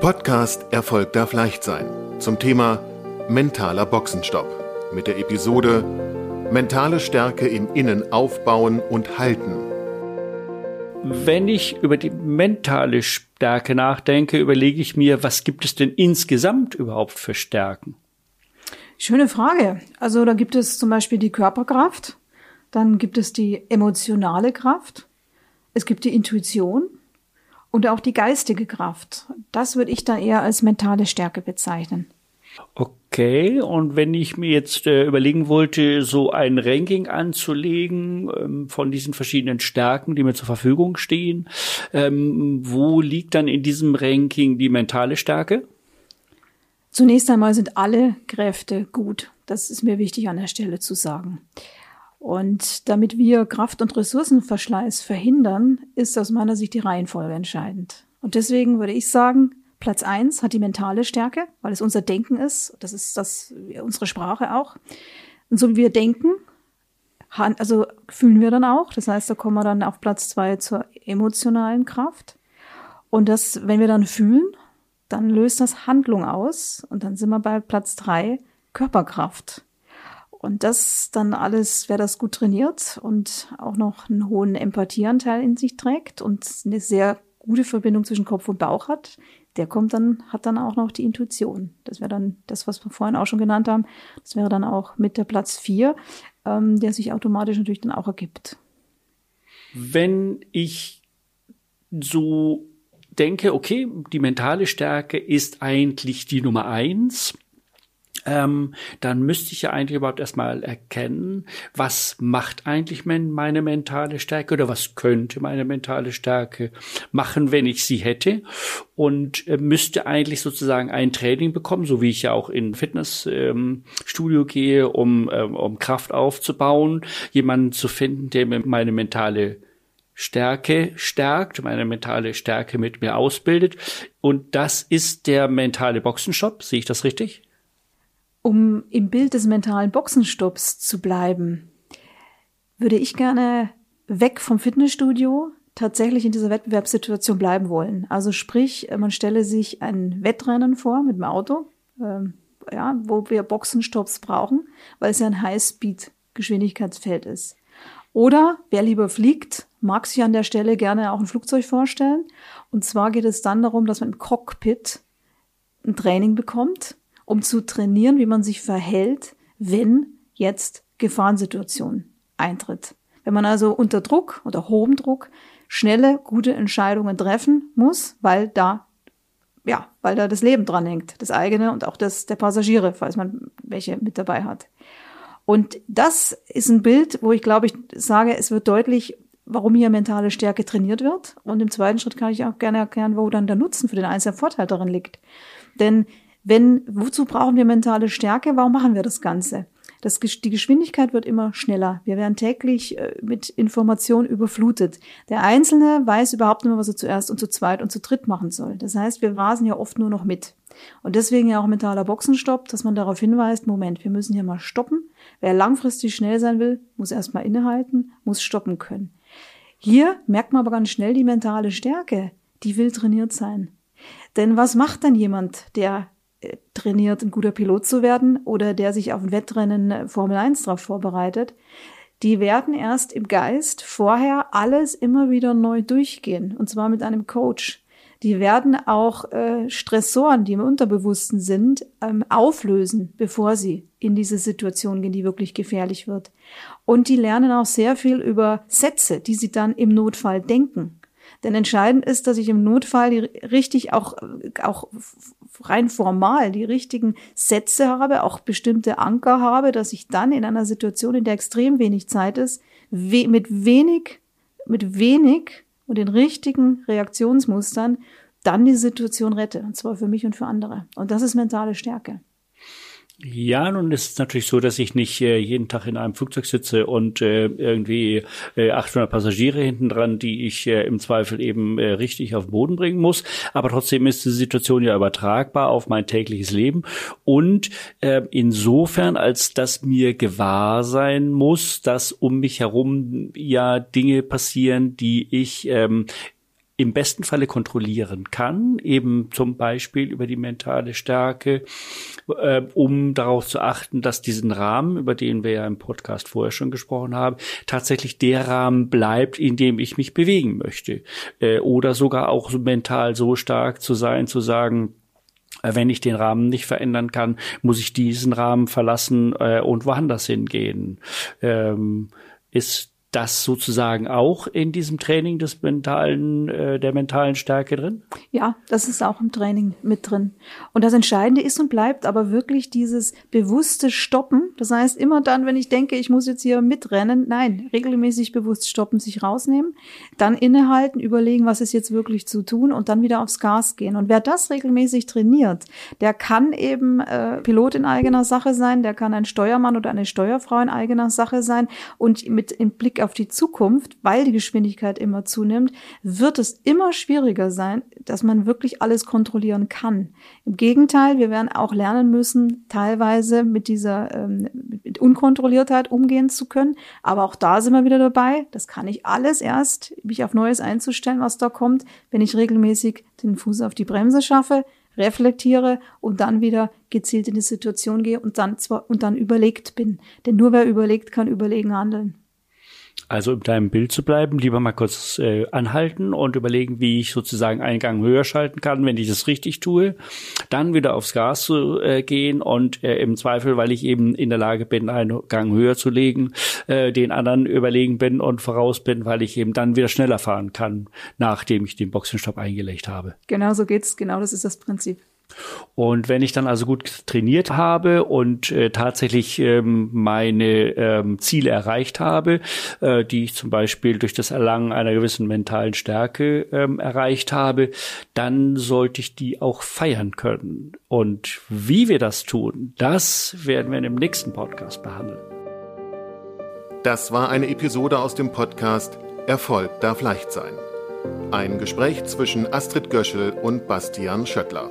Podcast Erfolg darf leicht sein zum Thema mentaler Boxenstopp mit der Episode Mentale Stärke im Innen aufbauen und halten. Wenn ich über die mentale Stärke nachdenke, überlege ich mir, was gibt es denn insgesamt überhaupt für Stärken? Schöne Frage. Also da gibt es zum Beispiel die Körperkraft, dann gibt es die emotionale Kraft, es gibt die Intuition, und auch die geistige Kraft. Das würde ich dann eher als mentale Stärke bezeichnen. Okay, und wenn ich mir jetzt äh, überlegen wollte, so ein Ranking anzulegen ähm, von diesen verschiedenen Stärken, die mir zur Verfügung stehen, ähm, wo liegt dann in diesem Ranking die mentale Stärke? Zunächst einmal sind alle Kräfte gut. Das ist mir wichtig an der Stelle zu sagen. Und damit wir Kraft- und Ressourcenverschleiß verhindern, ist aus meiner Sicht die Reihenfolge entscheidend. Und deswegen würde ich sagen, Platz eins hat die mentale Stärke, weil es unser Denken ist. Das ist das, unsere Sprache auch. Und so wie wir denken, also fühlen wir dann auch. Das heißt, da kommen wir dann auf Platz zwei zur emotionalen Kraft. Und das, wenn wir dann fühlen, dann löst das Handlung aus. Und dann sind wir bei Platz drei Körperkraft. Und das dann alles, wer das gut trainiert und auch noch einen hohen Empathieanteil in sich trägt und eine sehr gute Verbindung zwischen Kopf und Bauch hat, der kommt dann, hat dann auch noch die Intuition. Das wäre dann das, was wir vorhin auch schon genannt haben. Das wäre dann auch mit der Platz vier, ähm, der sich automatisch natürlich dann auch ergibt. Wenn ich so denke, okay, die mentale Stärke ist eigentlich die Nummer eins, ähm, dann müsste ich ja eigentlich überhaupt erstmal erkennen, was macht eigentlich meine mentale Stärke oder was könnte meine mentale Stärke machen, wenn ich sie hätte und äh, müsste eigentlich sozusagen ein Training bekommen, so wie ich ja auch in Fitnessstudio ähm, gehe, um, ähm, um Kraft aufzubauen, jemanden zu finden, der mir meine mentale Stärke stärkt, meine mentale Stärke mit mir ausbildet. Und das ist der mentale Boxenshop. Sehe ich das richtig? Um im Bild des mentalen Boxenstopps zu bleiben, würde ich gerne weg vom Fitnessstudio tatsächlich in dieser Wettbewerbssituation bleiben wollen. Also sprich, man stelle sich ein Wettrennen vor mit dem Auto, ähm, ja, wo wir Boxenstopps brauchen, weil es ja ein High-Speed-Geschwindigkeitsfeld ist. Oder wer lieber fliegt, mag sich an der Stelle gerne auch ein Flugzeug vorstellen. Und zwar geht es dann darum, dass man im Cockpit ein Training bekommt, um zu trainieren, wie man sich verhält, wenn jetzt Gefahrensituation eintritt. Wenn man also unter Druck oder hohem Druck schnelle, gute Entscheidungen treffen muss, weil da, ja, weil da das Leben dran hängt, das eigene und auch das der Passagiere, falls man welche mit dabei hat. Und das ist ein Bild, wo ich glaube, ich sage, es wird deutlich, warum hier mentale Stärke trainiert wird. Und im zweiten Schritt kann ich auch gerne erklären, wo dann der Nutzen für den einzelnen Vorteil darin liegt. Denn wenn, wozu brauchen wir mentale Stärke? Warum machen wir das Ganze? Das, die Geschwindigkeit wird immer schneller. Wir werden täglich äh, mit Informationen überflutet. Der Einzelne weiß überhaupt nicht mehr, was er zuerst und zu zweit und zu dritt machen soll. Das heißt, wir rasen ja oft nur noch mit. Und deswegen ja auch mentaler Boxenstopp, dass man darauf hinweist, Moment, wir müssen hier mal stoppen. Wer langfristig schnell sein will, muss erstmal innehalten, muss stoppen können. Hier merkt man aber ganz schnell die mentale Stärke. Die will trainiert sein. Denn was macht dann jemand, der trainiert, ein guter Pilot zu werden oder der sich auf ein Wettrennen äh, Formel 1 drauf vorbereitet, die werden erst im Geist vorher alles immer wieder neu durchgehen und zwar mit einem Coach. Die werden auch äh, Stressoren, die im Unterbewussten sind, ähm, auflösen, bevor sie in diese Situation gehen, die wirklich gefährlich wird. Und die lernen auch sehr viel über Sätze, die sie dann im Notfall denken. Denn entscheidend ist, dass ich im Notfall die richtig auch, auch rein formal die richtigen Sätze habe, auch bestimmte Anker habe, dass ich dann in einer Situation, in der extrem wenig Zeit ist, we mit wenig, mit wenig und den richtigen Reaktionsmustern dann die Situation rette. Und zwar für mich und für andere. Und das ist mentale Stärke. Ja, nun ist es natürlich so, dass ich nicht äh, jeden Tag in einem Flugzeug sitze und äh, irgendwie äh, 800 Passagiere hinten dran, die ich äh, im Zweifel eben äh, richtig auf den Boden bringen muss. Aber trotzdem ist die Situation ja übertragbar auf mein tägliches Leben und äh, insofern, als dass mir gewahr sein muss, dass um mich herum ja Dinge passieren, die ich ähm, im besten Falle kontrollieren kann, eben zum Beispiel über die mentale Stärke, äh, um darauf zu achten, dass diesen Rahmen, über den wir ja im Podcast vorher schon gesprochen haben, tatsächlich der Rahmen bleibt, in dem ich mich bewegen möchte. Äh, oder sogar auch mental so stark zu sein, zu sagen, äh, wenn ich den Rahmen nicht verändern kann, muss ich diesen Rahmen verlassen äh, und woanders hingehen. Ähm, ist das sozusagen auch in diesem Training des mentalen, äh, der mentalen Stärke drin? Ja, das ist auch im Training mit drin. Und das Entscheidende ist und bleibt aber wirklich dieses bewusste Stoppen. Das heißt, immer dann, wenn ich denke, ich muss jetzt hier mitrennen, nein, regelmäßig bewusst stoppen, sich rausnehmen, dann innehalten, überlegen, was ist jetzt wirklich zu tun und dann wieder aufs Gas gehen. Und wer das regelmäßig trainiert, der kann eben äh, Pilot in eigener Sache sein, der kann ein Steuermann oder eine Steuerfrau in eigener Sache sein und mit im Auf die Zukunft, weil die Geschwindigkeit immer zunimmt, wird es immer schwieriger sein, dass man wirklich alles kontrollieren kann. Im Gegenteil, wir werden auch lernen müssen, teilweise mit dieser ähm, mit Unkontrolliertheit umgehen zu können. Aber auch da sind wir wieder dabei. Das kann ich alles erst, mich auf Neues einzustellen, was da kommt, wenn ich regelmäßig den Fuß auf die Bremse schaffe, reflektiere und dann wieder gezielt in die Situation gehe und dann zwar und dann überlegt bin. Denn nur wer überlegt, kann überlegen handeln. Also um deinem Bild zu bleiben, lieber mal kurz äh, anhalten und überlegen, wie ich sozusagen einen Gang höher schalten kann, wenn ich das richtig tue. Dann wieder aufs Gas zu äh, gehen und äh, im Zweifel, weil ich eben in der Lage bin, einen Gang höher zu legen, äh, den anderen überlegen bin und voraus bin, weil ich eben dann wieder schneller fahren kann, nachdem ich den Boxenstopp eingelegt habe. Genau so geht's. Genau das ist das Prinzip. Und wenn ich dann also gut trainiert habe und äh, tatsächlich ähm, meine ähm, Ziele erreicht habe, äh, die ich zum Beispiel durch das Erlangen einer gewissen mentalen Stärke ähm, erreicht habe, dann sollte ich die auch feiern können. Und wie wir das tun, das werden wir in dem nächsten Podcast behandeln. Das war eine Episode aus dem Podcast Erfolg darf leicht sein. Ein Gespräch zwischen Astrid Göschel und Bastian Schöttler.